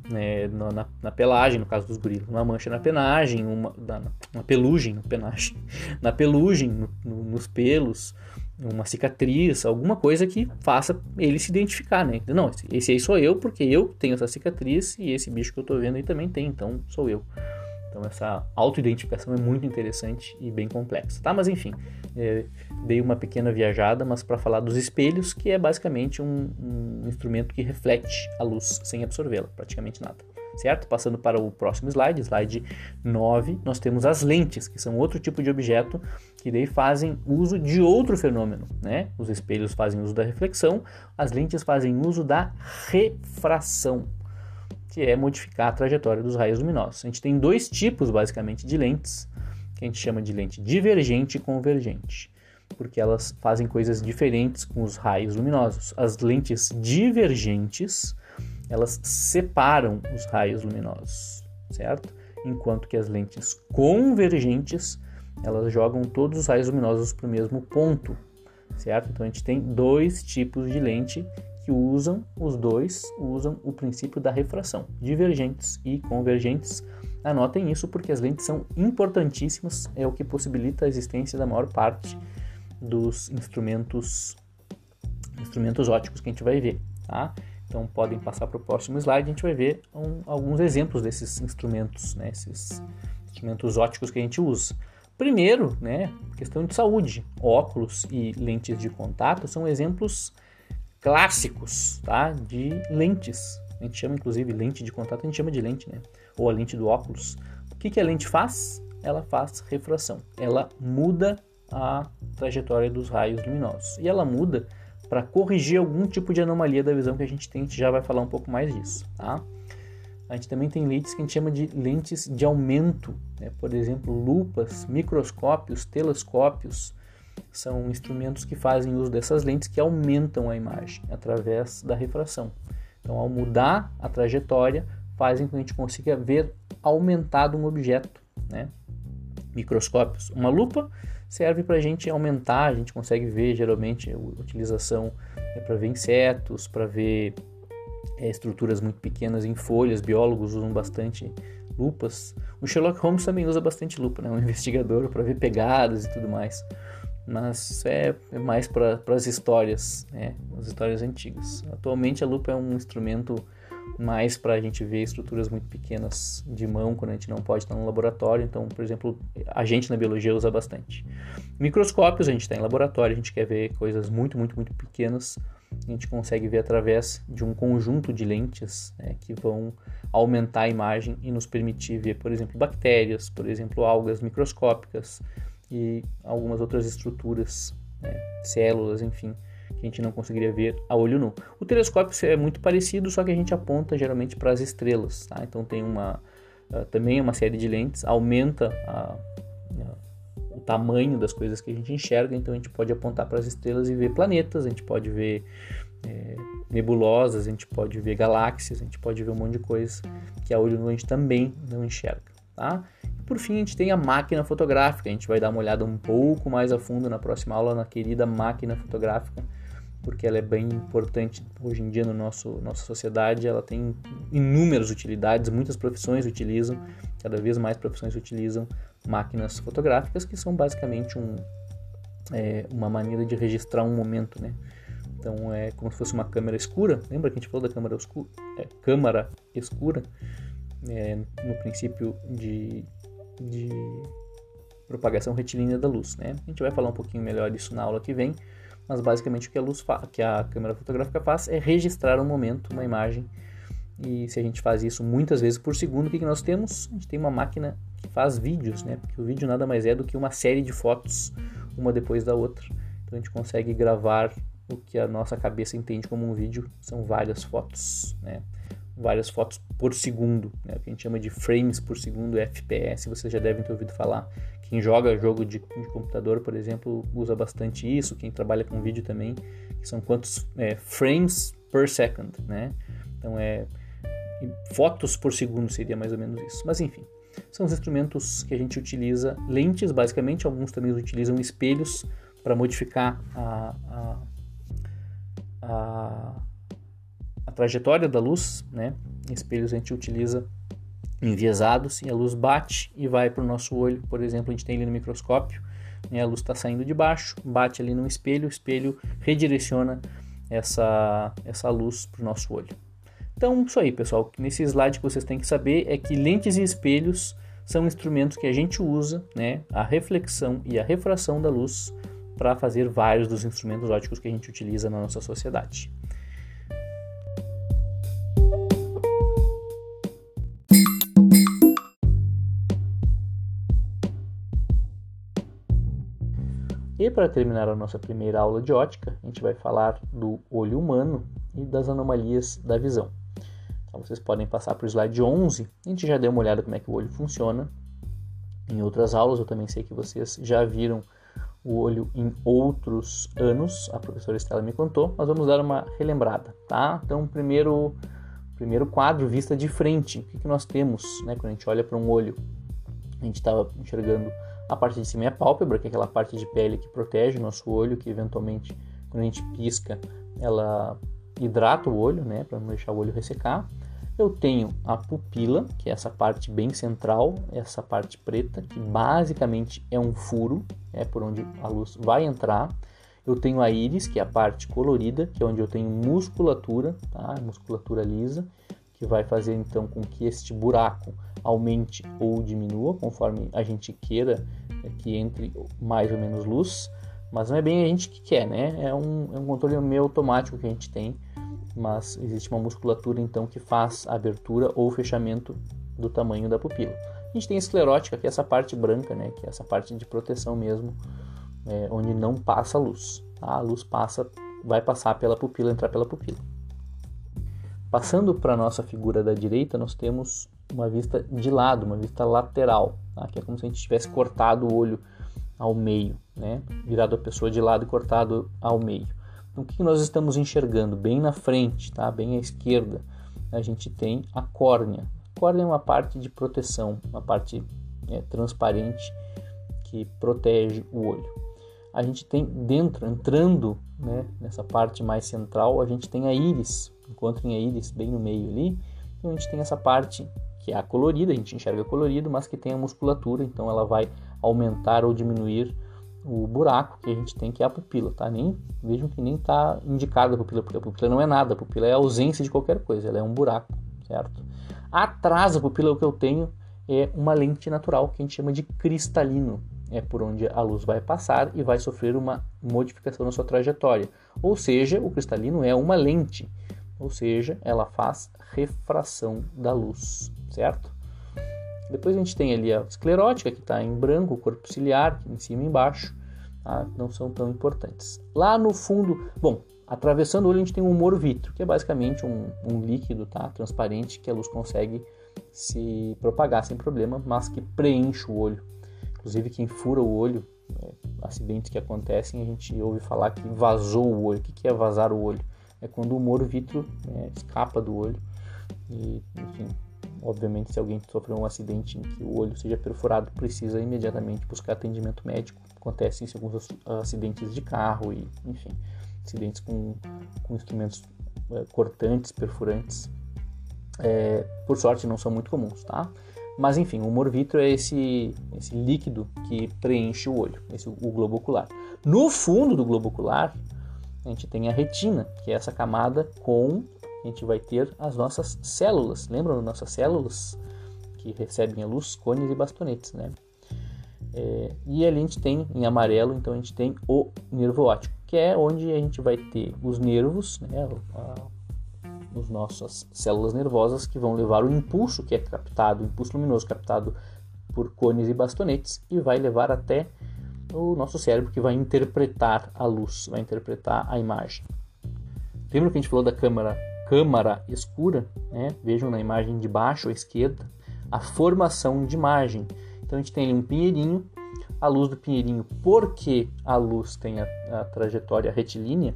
né, na, na, pelagem, no caso dos gorilas, uma mancha na penagem, uma, na, uma pelugem, na penagem, na pelugem, no, no, nos pelos, uma cicatriz, alguma coisa que faça ele se identificar, né? Não, esse aí sou eu porque eu tenho essa cicatriz e esse bicho que eu tô vendo aí também tem, então sou eu. Então essa autoidentificação é muito interessante e bem complexa, tá? Mas enfim, é, dei uma pequena viajada, mas para falar dos espelhos, que é basicamente um, um instrumento que reflete a luz sem absorvê-la, praticamente nada. Certo? Passando para o próximo slide, slide 9, nós temos as lentes, que são outro tipo de objeto que daí fazem uso de outro fenômeno, né? Os espelhos fazem uso da reflexão, as lentes fazem uso da refração que é modificar a trajetória dos raios luminosos. A gente tem dois tipos, basicamente, de lentes, que a gente chama de lente divergente e convergente, porque elas fazem coisas diferentes com os raios luminosos. As lentes divergentes, elas separam os raios luminosos, certo? Enquanto que as lentes convergentes, elas jogam todos os raios luminosos para o mesmo ponto, certo? Então a gente tem dois tipos de lente que usam, os dois usam o princípio da refração, divergentes e convergentes. Anotem isso porque as lentes são importantíssimas, é o que possibilita a existência da maior parte dos instrumentos instrumentos óticos que a gente vai ver, tá? Então podem passar para o próximo slide, a gente vai ver um, alguns exemplos desses instrumentos, né? Esses instrumentos óticos que a gente usa. Primeiro, né, questão de saúde. Óculos e lentes de contato são exemplos clássicos tá? de lentes. A gente chama inclusive lente de contato, a gente chama de lente, né? Ou a lente do óculos. O que, que a lente faz? Ela faz refração. Ela muda a trajetória dos raios luminosos. E ela muda para corrigir algum tipo de anomalia da visão que a gente tem, a gente já vai falar um pouco mais disso, tá? A gente também tem lentes que a gente chama de lentes de aumento, né? por exemplo, lupas, microscópios, telescópios, são instrumentos que fazem uso dessas lentes que aumentam a imagem através da refração. Então, ao mudar a trajetória, fazem com que a gente consiga ver aumentado um objeto, né? Microscópios. Uma lupa serve para a gente aumentar, a gente consegue ver geralmente a utilização é para ver insetos, para ver é, estruturas muito pequenas em folhas. Biólogos usam bastante lupas. O Sherlock Holmes também usa bastante lupa, né? Um investigador para ver pegadas e tudo mais. Mas é, é mais para as histórias, né? As histórias antigas. Atualmente a lupa é um instrumento mais para a gente ver estruturas muito pequenas de mão quando a gente não pode estar no laboratório. Então, por exemplo, a gente na biologia usa bastante. Microscópios, a gente está em laboratório, a gente quer ver coisas muito, muito, muito pequenas. A gente consegue ver através de um conjunto de lentes né, que vão aumentar a imagem e nos permitir ver, por exemplo, bactérias, por exemplo, algas microscópicas e algumas outras estruturas, né, células, enfim que a gente não conseguiria ver a olho nu. O telescópio é muito parecido, só que a gente aponta geralmente para as estrelas, tá? Então tem uma uh, também uma série de lentes, aumenta a, a, o tamanho das coisas que a gente enxerga, então a gente pode apontar para as estrelas e ver planetas, a gente pode ver é, nebulosas, a gente pode ver galáxias, a gente pode ver um monte de coisas que a olho nu a gente também não enxerga, tá? Por fim, a gente tem a máquina fotográfica. A gente vai dar uma olhada um pouco mais a fundo na próxima aula na querida máquina fotográfica, porque ela é bem importante hoje em dia no nosso nossa sociedade. Ela tem inúmeras utilidades, muitas profissões utilizam, cada vez mais profissões utilizam máquinas fotográficas, que são basicamente um, é, uma maneira de registrar um momento, né? Então é como se fosse uma câmera escura. Lembra que a gente falou da câmera escura? É, câmara escura é, no princípio de, de propagação retilínea da luz, né? A gente vai falar um pouquinho melhor disso na aula que vem mas basicamente o que a luz que a câmera fotográfica faz é registrar um momento, uma imagem. E se a gente faz isso muitas vezes por segundo, o que, que nós temos? A gente tem uma máquina que faz vídeos, né? Porque o vídeo nada mais é do que uma série de fotos, uma depois da outra. Então a gente consegue gravar o que a nossa cabeça entende como um vídeo, são várias fotos, né? Várias fotos por segundo, né? O que a gente chama de frames por segundo, FPS, vocês já devem ter ouvido falar. Quem joga jogo de, de, computador, por exemplo, usa bastante isso. Quem trabalha com vídeo também, são quantos é, frames per second, né? Então é fotos por segundo seria mais ou menos isso. Mas enfim, são os instrumentos que a gente utiliza, lentes basicamente, alguns também utilizam espelhos para modificar a, a, a trajetória da luz, né? Espelhos a gente utiliza enviesados e a luz bate e vai para o nosso olho. Por exemplo, a gente tem ali no microscópio, né, a luz está saindo de baixo, bate ali no espelho, o espelho redireciona essa, essa luz para o nosso olho. Então, isso aí, pessoal. Nesse slide que vocês têm que saber é que lentes e espelhos são instrumentos que a gente usa, né, a reflexão e a refração da luz para fazer vários dos instrumentos óticos que a gente utiliza na nossa sociedade. E para terminar a nossa primeira aula de ótica, a gente vai falar do olho humano e das anomalias da visão. Então vocês podem passar para o slide 11, a gente já deu uma olhada como é que o olho funciona. Em outras aulas eu também sei que vocês já viram o olho em outros anos, a professora Estela me contou, mas vamos dar uma relembrada, tá? Então, primeiro, primeiro quadro, vista de frente, o que, que nós temos né, quando a gente olha para um olho? A gente estava enxergando a parte de cima é a pálpebra, que é aquela parte de pele que protege o nosso olho, que eventualmente, quando a gente pisca, ela hidrata o olho, né, para não deixar o olho ressecar. Eu tenho a pupila, que é essa parte bem central, essa parte preta, que basicamente é um furo, é por onde a luz vai entrar. Eu tenho a íris, que é a parte colorida, que é onde eu tenho musculatura, tá? musculatura lisa, que vai fazer então com que este buraco aumente ou diminua conforme a gente queira que entre mais ou menos luz, mas não é bem a gente que quer, né? É um, é um controle meio automático que a gente tem, mas existe uma musculatura então que faz a abertura ou fechamento do tamanho da pupila. A gente tem a esclerótica, que é essa parte branca, né? Que é essa parte de proteção mesmo é, onde não passa luz. Tá? A luz passa, vai passar pela pupila, entrar pela pupila. Passando para a nossa figura da direita, nós temos uma vista de lado, uma vista lateral, tá? que é como se a gente tivesse cortado o olho ao meio, né? virado a pessoa de lado e cortado ao meio. Então, o que nós estamos enxergando? Bem na frente, tá? bem à esquerda, a gente tem a córnea. A córnea é uma parte de proteção, uma parte é, transparente que protege o olho. A gente tem dentro, entrando né, nessa parte mais central, a gente tem a íris. Encontrem a íris bem no meio ali. Então a gente tem essa parte que é a colorida, a gente enxerga colorido, mas que tem a musculatura, então ela vai aumentar ou diminuir o buraco que a gente tem, que é a pupila, tá? Nem, vejam que nem está indicada a pupila, porque a pupila não é nada, a pupila é a ausência de qualquer coisa, ela é um buraco, certo? Atrás da pupila, o que eu tenho é uma lente natural, que a gente chama de cristalino, é por onde a luz vai passar e vai sofrer uma modificação na sua trajetória. Ou seja, o cristalino é uma lente, ou seja, ela faz refração da luz, certo? Depois a gente tem ali a esclerótica, que está em branco, o corpo ciliar, em cima e embaixo, tá? não são tão importantes. Lá no fundo, bom, atravessando o olho a gente tem um humor vitro, que é basicamente um, um líquido tá? transparente que a luz consegue se propagar sem problema, mas que preenche o olho. Inclusive quem fura o olho, é, acidentes que acontecem, a gente ouve falar que vazou o olho. O que é vazar o olho? É quando o humor vitro é, escapa do olho e, enfim, Obviamente, se alguém sofreu um acidente em que o olho seja perfurado, precisa imediatamente buscar atendimento médico. Acontece isso em alguns acidentes de carro e, enfim, acidentes com, com instrumentos é, cortantes, perfurantes. É, por sorte, não são muito comuns, tá? Mas enfim, o humor vítreo é esse, esse líquido que preenche o olho, esse, o globo ocular. No fundo do globo ocular, a gente tem a retina, que é essa camada com a gente vai ter as nossas células. Lembram das nossas células que recebem a luz, cones e bastonetes, né? É, e ali a gente tem em amarelo, então a gente tem o nervo óptico, que é onde a gente vai ter os nervos, né, as nossas células nervosas que vão levar o impulso que é captado, o impulso luminoso captado por cones e bastonetes e vai levar até o nosso cérebro que vai interpretar a luz, vai interpretar a imagem. Lembra que a gente falou da câmara câmara escura, né? vejam na imagem de baixo à esquerda, a formação de imagem. Então a gente tem ali um pinheirinho, a luz do pinheirinho, porque a luz tem a, a trajetória retilínea,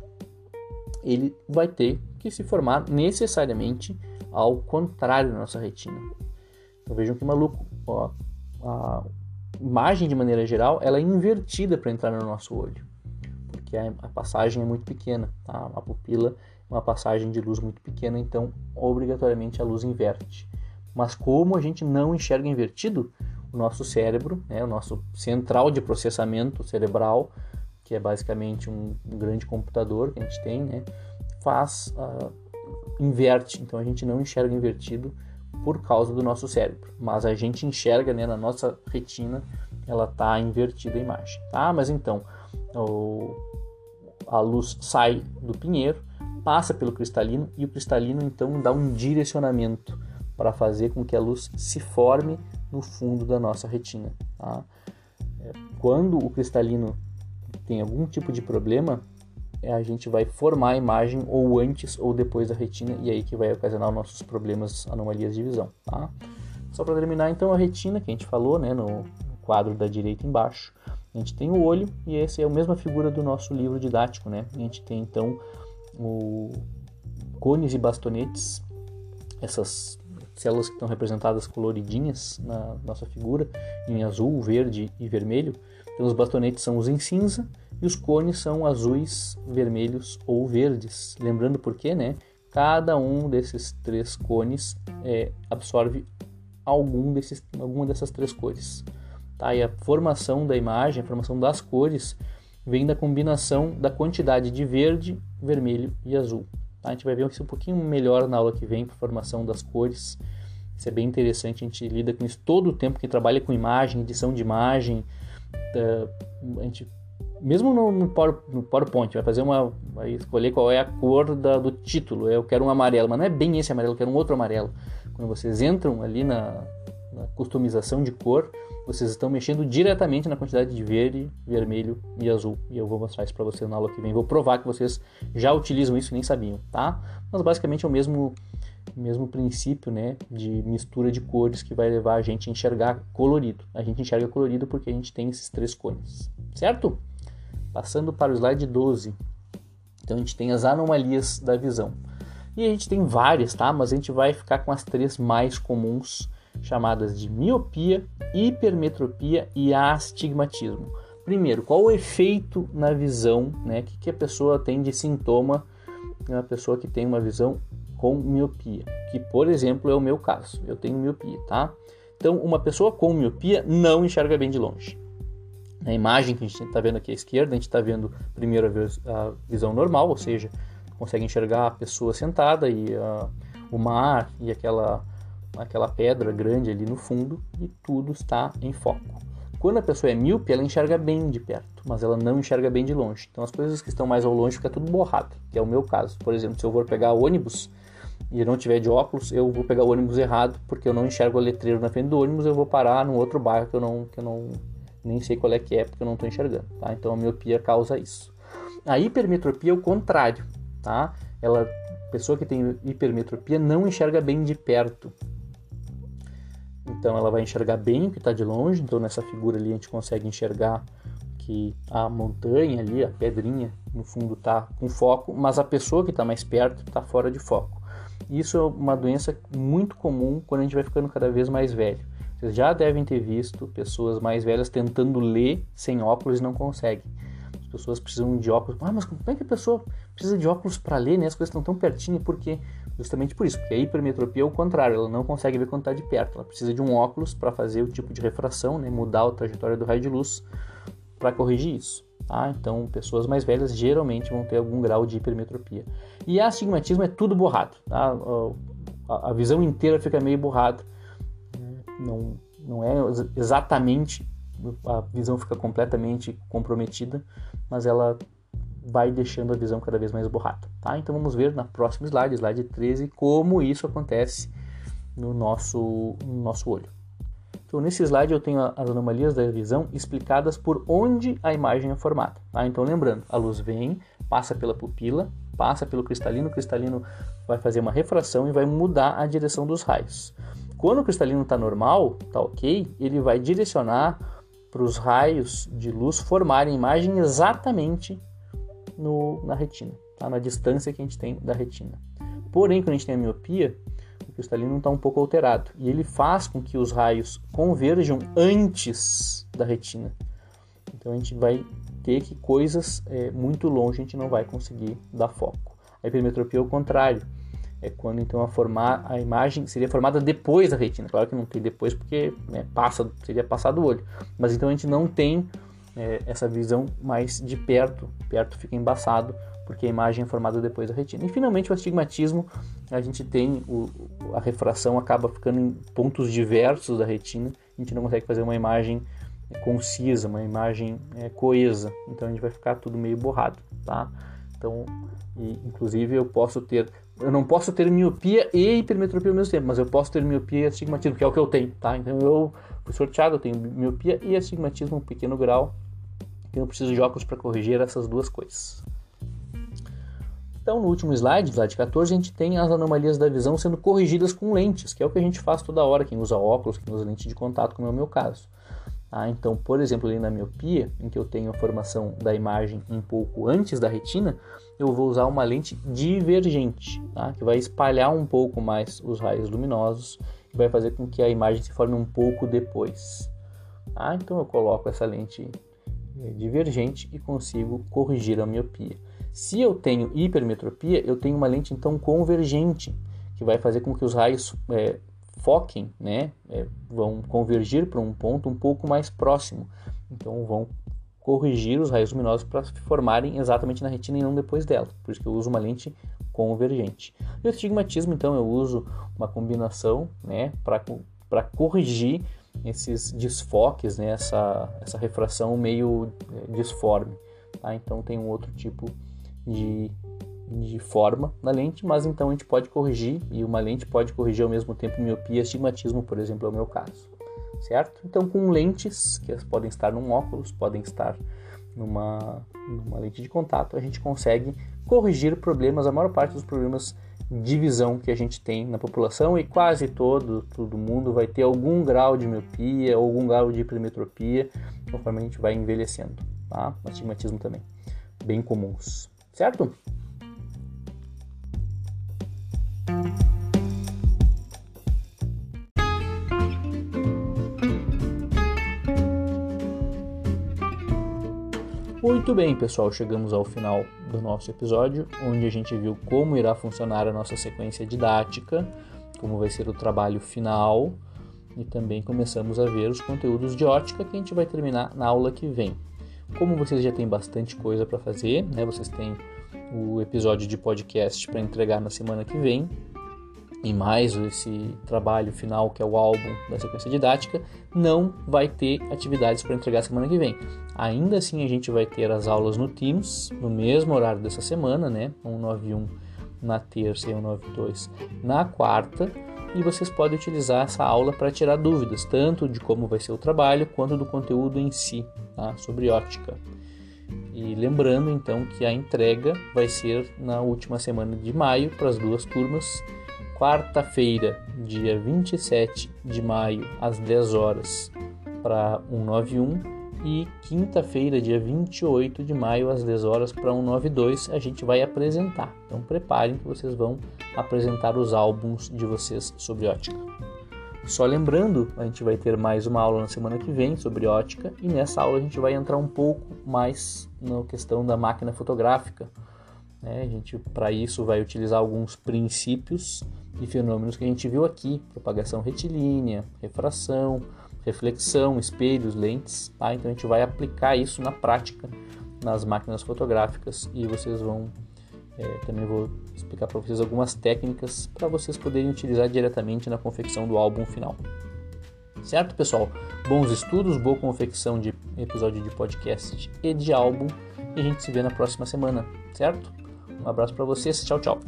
ele vai ter que se formar necessariamente ao contrário da nossa retina. Então vejam que maluco, ó, a imagem de maneira geral ela é invertida para entrar no nosso olho, porque a, a passagem é muito pequena, tá? a pupila uma passagem de luz muito pequena, então obrigatoriamente a luz inverte. Mas como a gente não enxerga invertido, o nosso cérebro, né, o nosso central de processamento cerebral, que é basicamente um grande computador que a gente tem, né, faz uh, inverte. Então a gente não enxerga invertido por causa do nosso cérebro, mas a gente enxerga né, na nossa retina, ela está invertida a imagem. Tá? Mas então o, a luz sai do pinheiro, passa pelo cristalino e o cristalino então dá um direcionamento para fazer com que a luz se forme no fundo da nossa retina. Tá? É, quando o cristalino tem algum tipo de problema, a gente vai formar a imagem ou antes ou depois da retina e aí que vai ocasionar nossos problemas, anomalias de visão. Tá? Só para terminar, então, a retina que a gente falou né, no quadro da direita embaixo, a gente tem o olho e essa é a mesma figura do nosso livro didático. Né? A gente tem então o cones e bastonetes, essas células que estão representadas coloridinhas na nossa figura, em azul, verde e vermelho. Então os bastonetes são os em cinza e os cones são azuis, vermelhos ou verdes. Lembrando por quê, né? Cada um desses três cones é, absorve algum desses, alguma dessas três cores. Tá? E a formação da imagem, a formação das cores, vem da combinação da quantidade de verde, vermelho e azul. Tá? A gente vai ver isso um pouquinho melhor na aula que vem, para formação das cores. Isso é bem interessante, a gente lida com isso todo o tempo, quem trabalha com imagem, edição de imagem, a gente, mesmo no, no, PowerPoint, vai fazer uma, vai escolher qual é a cor da, do título, eu quero um amarelo, mas não é bem esse amarelo, eu quero um outro amarelo. Quando vocês entram ali na, na customização de cor, vocês estão mexendo diretamente na quantidade de verde, vermelho e azul. E eu vou mostrar isso para vocês na aula que vem. Vou provar que vocês já utilizam isso e nem sabiam, tá? Mas basicamente é o mesmo, mesmo princípio, né, de mistura de cores que vai levar a gente a enxergar colorido. A gente enxerga colorido porque a gente tem esses três cones, certo? Passando para o slide 12. Então a gente tem as anomalias da visão. E a gente tem várias, tá? Mas a gente vai ficar com as três mais comuns chamadas de miopia, hipermetropia e astigmatismo. Primeiro, qual o efeito na visão, né? O que, a pessoa tem de sintoma uma pessoa que tem uma visão com miopia, que por exemplo é o meu caso, eu tenho miopia, tá? Então, uma pessoa com miopia não enxerga bem de longe. Na imagem que a gente está vendo aqui à esquerda, a gente está vendo primeiro a visão normal, ou seja, consegue enxergar a pessoa sentada e uh, o mar e aquela aquela pedra grande ali no fundo e tudo está em foco. Quando a pessoa é míope, ela enxerga bem de perto, mas ela não enxerga bem de longe. Então as coisas que estão mais ao longe fica tudo borrado, que é o meu caso. Por exemplo, se eu for pegar ônibus e não tiver de óculos, eu vou pegar o ônibus errado, porque eu não enxergo o letreiro na frente do ônibus, eu vou parar num outro bairro que eu não que eu não nem sei qual é que é, porque eu não estou enxergando, tá? Então a miopia causa isso. A hipermetropia é o contrário, tá? Ela pessoa que tem hipermetropia não enxerga bem de perto. Então ela vai enxergar bem o que está de longe. Então nessa figura ali a gente consegue enxergar que a montanha ali, a pedrinha no fundo está com foco, mas a pessoa que está mais perto está fora de foco. Isso é uma doença muito comum quando a gente vai ficando cada vez mais velho. Vocês já devem ter visto pessoas mais velhas tentando ler sem óculos e não conseguem. As pessoas precisam de óculos. Ah, mas como é que a pessoa precisa de óculos para ler, né? As coisas estão tão pertinho. Por quê? Justamente por isso, porque a hipermetropia é o contrário, ela não consegue ver quando está de perto, ela precisa de um óculos para fazer o tipo de refração, né, mudar a trajetória do raio de luz para corrigir isso. Tá? Então, pessoas mais velhas geralmente vão ter algum grau de hipermetropia. E astigmatismo é tudo borrado, tá? a, visão inteira fica meio borrada, não, não é exatamente, a visão fica completamente comprometida, mas ela vai deixando a visão cada vez mais borrada. Tá? Então vamos ver na próxima slide, slide 13, como isso acontece no nosso, no nosso olho. Então nesse slide eu tenho as anomalias da visão explicadas por onde a imagem é formada. Tá? Então lembrando, a luz vem, passa pela pupila, passa pelo cristalino, o cristalino vai fazer uma refração e vai mudar a direção dos raios. Quando o cristalino está normal, está ok, ele vai direcionar para os raios de luz formarem imagem exatamente no, na retina, tá? na distância que a gente tem da retina. Porém, quando a gente tem a miopia, o cristalino está um pouco alterado e ele faz com que os raios converjam antes da retina. Então a gente vai ter que coisas é, muito longe a gente não vai conseguir dar foco. A hipermetropia é o contrário. É quando então a formar a imagem seria formada depois da retina. Claro que não tem depois porque né, passa, seria passado o olho. Mas então a gente não tem é, essa visão mais de perto, perto fica embaçado, porque a imagem é formada depois da retina. E finalmente o astigmatismo, a gente tem o, a refração acaba ficando em pontos diversos da retina, a gente não consegue fazer uma imagem concisa, uma imagem é, coesa, então a gente vai ficar tudo meio borrado, tá? Então, e, inclusive eu posso ter, eu não posso ter miopia e hipermetropia ao mesmo tempo, mas eu posso ter miopia e astigmatismo, que é o que eu tenho, tá? Então eu fui sorteado, eu tenho miopia e astigmatismo um pequeno grau, eu preciso de óculos para corrigir essas duas coisas. Então, no último slide, slide 14, a gente tem as anomalias da visão sendo corrigidas com lentes, que é o que a gente faz toda hora, quem usa óculos, quem usa lente de contato, como é o meu caso. Ah, então, por exemplo, ali na miopia, em que eu tenho a formação da imagem um pouco antes da retina, eu vou usar uma lente divergente, tá? que vai espalhar um pouco mais os raios luminosos e vai fazer com que a imagem se forme um pouco depois. Ah, então eu coloco essa lente é, divergente e consigo corrigir a miopia. Se eu tenho hipermetropia, eu tenho uma lente então convergente, que vai fazer com que os raios é, foquem, né, é, vão convergir para um ponto um pouco mais próximo. Então vão corrigir os raios luminosos para se formarem exatamente na retina e não depois dela. Por isso que eu uso uma lente convergente. E o astigmatismo, então, eu uso uma combinação né, para corrigir esses desfoques, né, essa, essa refração meio é, disforme. Tá? Então tem um outro tipo de de forma na lente, mas então a gente pode corrigir e uma lente pode corrigir ao mesmo tempo miopia astigmatismo, por exemplo, é o meu caso, certo? Então com lentes que podem estar num óculos, podem estar numa, numa lente de contato, a gente consegue corrigir problemas, a maior parte dos problemas de visão que a gente tem na população e quase todo, todo mundo vai ter algum grau de miopia, algum grau de hipermetropia conforme a gente vai envelhecendo, tá? Astigmatismo também, bem comuns, certo? Muito bem, pessoal, chegamos ao final do nosso episódio, onde a gente viu como irá funcionar a nossa sequência didática, como vai ser o trabalho final e também começamos a ver os conteúdos de ótica que a gente vai terminar na aula que vem. Como vocês já têm bastante coisa para fazer, né? Vocês têm o episódio de podcast para entregar na semana que vem e mais esse trabalho final que é o álbum da sequência didática, não vai ter atividades para entregar semana que vem. Ainda assim a gente vai ter as aulas no Teams no mesmo horário dessa semana, né? 191 na terça e 192 na quarta. E vocês podem utilizar essa aula para tirar dúvidas, tanto de como vai ser o trabalho, quanto do conteúdo em si, tá? sobre ótica. E lembrando então que a entrega vai ser na última semana de maio para as duas turmas quarta-feira, dia 27 de maio, às 10 horas, para 191 e quinta-feira, dia 28 de maio, às 10 horas, para 192, a gente vai apresentar. Então preparem que vocês vão apresentar os álbuns de vocês sobre ótica. Só lembrando, a gente vai ter mais uma aula na semana que vem sobre ótica e nessa aula a gente vai entrar um pouco mais na questão da máquina fotográfica. Né? A gente, para isso, vai utilizar alguns princípios e fenômenos que a gente viu aqui: propagação retilínea, refração, reflexão, espelhos, lentes. Tá? Então a gente vai aplicar isso na prática nas máquinas fotográficas e vocês vão é, também vou explicar para vocês algumas técnicas para vocês poderem utilizar diretamente na confecção do álbum final. Certo, pessoal? Bons estudos, boa confecção de episódio de podcast e de álbum e a gente se vê na próxima semana, certo? Um abraço para vocês, tchau, tchau.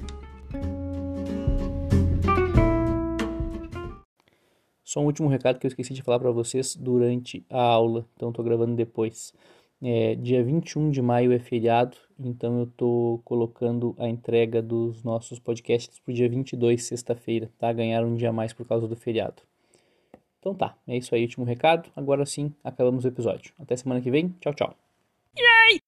Só um último recado que eu esqueci de falar para vocês durante a aula, então estou gravando depois. É, dia 21 de maio é feriado, então eu estou colocando a entrega dos nossos podcasts para o dia 22, sexta-feira, tá? Ganharam um dia a mais por causa do feriado. Então tá, é isso aí, último recado. Agora sim, acabamos o episódio. Até semana que vem. Tchau, tchau. Yay!